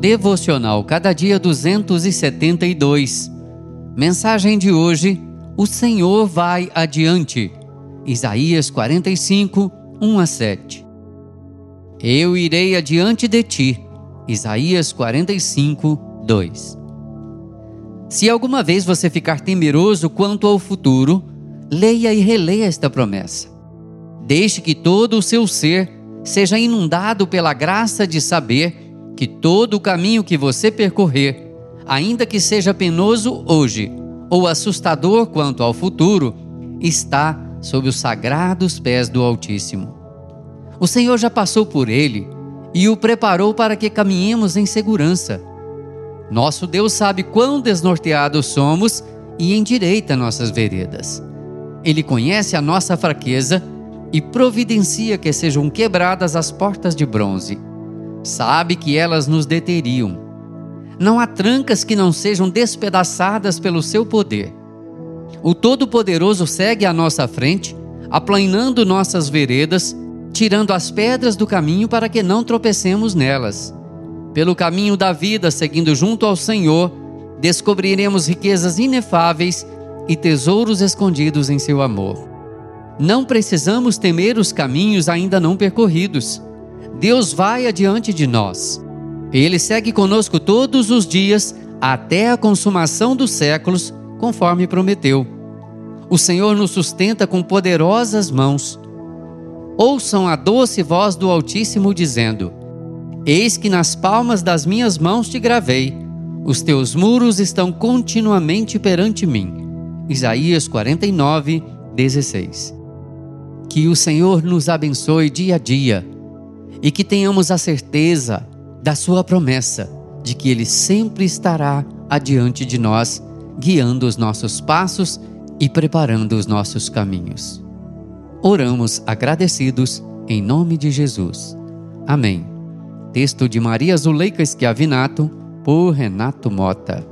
Devocional Cada Dia 272. Mensagem de hoje: O Senhor vai adiante. Isaías 45, 1 a 7. Eu irei adiante de ti. Isaías 45, 2. Se alguma vez você ficar temeroso quanto ao futuro, leia e releia esta promessa. Deixe que todo o seu ser seja inundado pela graça de saber que todo o caminho que você percorrer, ainda que seja penoso hoje ou assustador quanto ao futuro, está sob os sagrados pés do Altíssimo. O Senhor já passou por ele e o preparou para que caminhemos em segurança. Nosso Deus sabe quão desnorteados somos e endireita nossas veredas. Ele conhece a nossa fraqueza e providencia que sejam quebradas as portas de bronze sabe que elas nos deteriam. Não há trancas que não sejam despedaçadas pelo seu poder. O Todo-Poderoso segue à nossa frente, aplanando nossas veredas, tirando as pedras do caminho para que não tropecemos nelas. Pelo caminho da vida, seguindo junto ao Senhor, descobriremos riquezas inefáveis e tesouros escondidos em seu amor. Não precisamos temer os caminhos ainda não percorridos Deus vai adiante de nós. Ele segue conosco todos os dias até a consumação dos séculos, conforme prometeu. O Senhor nos sustenta com poderosas mãos. Ouçam a doce voz do Altíssimo dizendo: Eis que nas palmas das minhas mãos te gravei, os teus muros estão continuamente perante mim. Isaías 49, 16. Que o Senhor nos abençoe dia a dia e que tenhamos a certeza da Sua promessa de que Ele sempre estará adiante de nós, guiando os nossos passos e preparando os nossos caminhos. Oramos agradecidos em nome de Jesus. Amém. Texto de Maria Zuleika Schiavinato, por Renato Mota.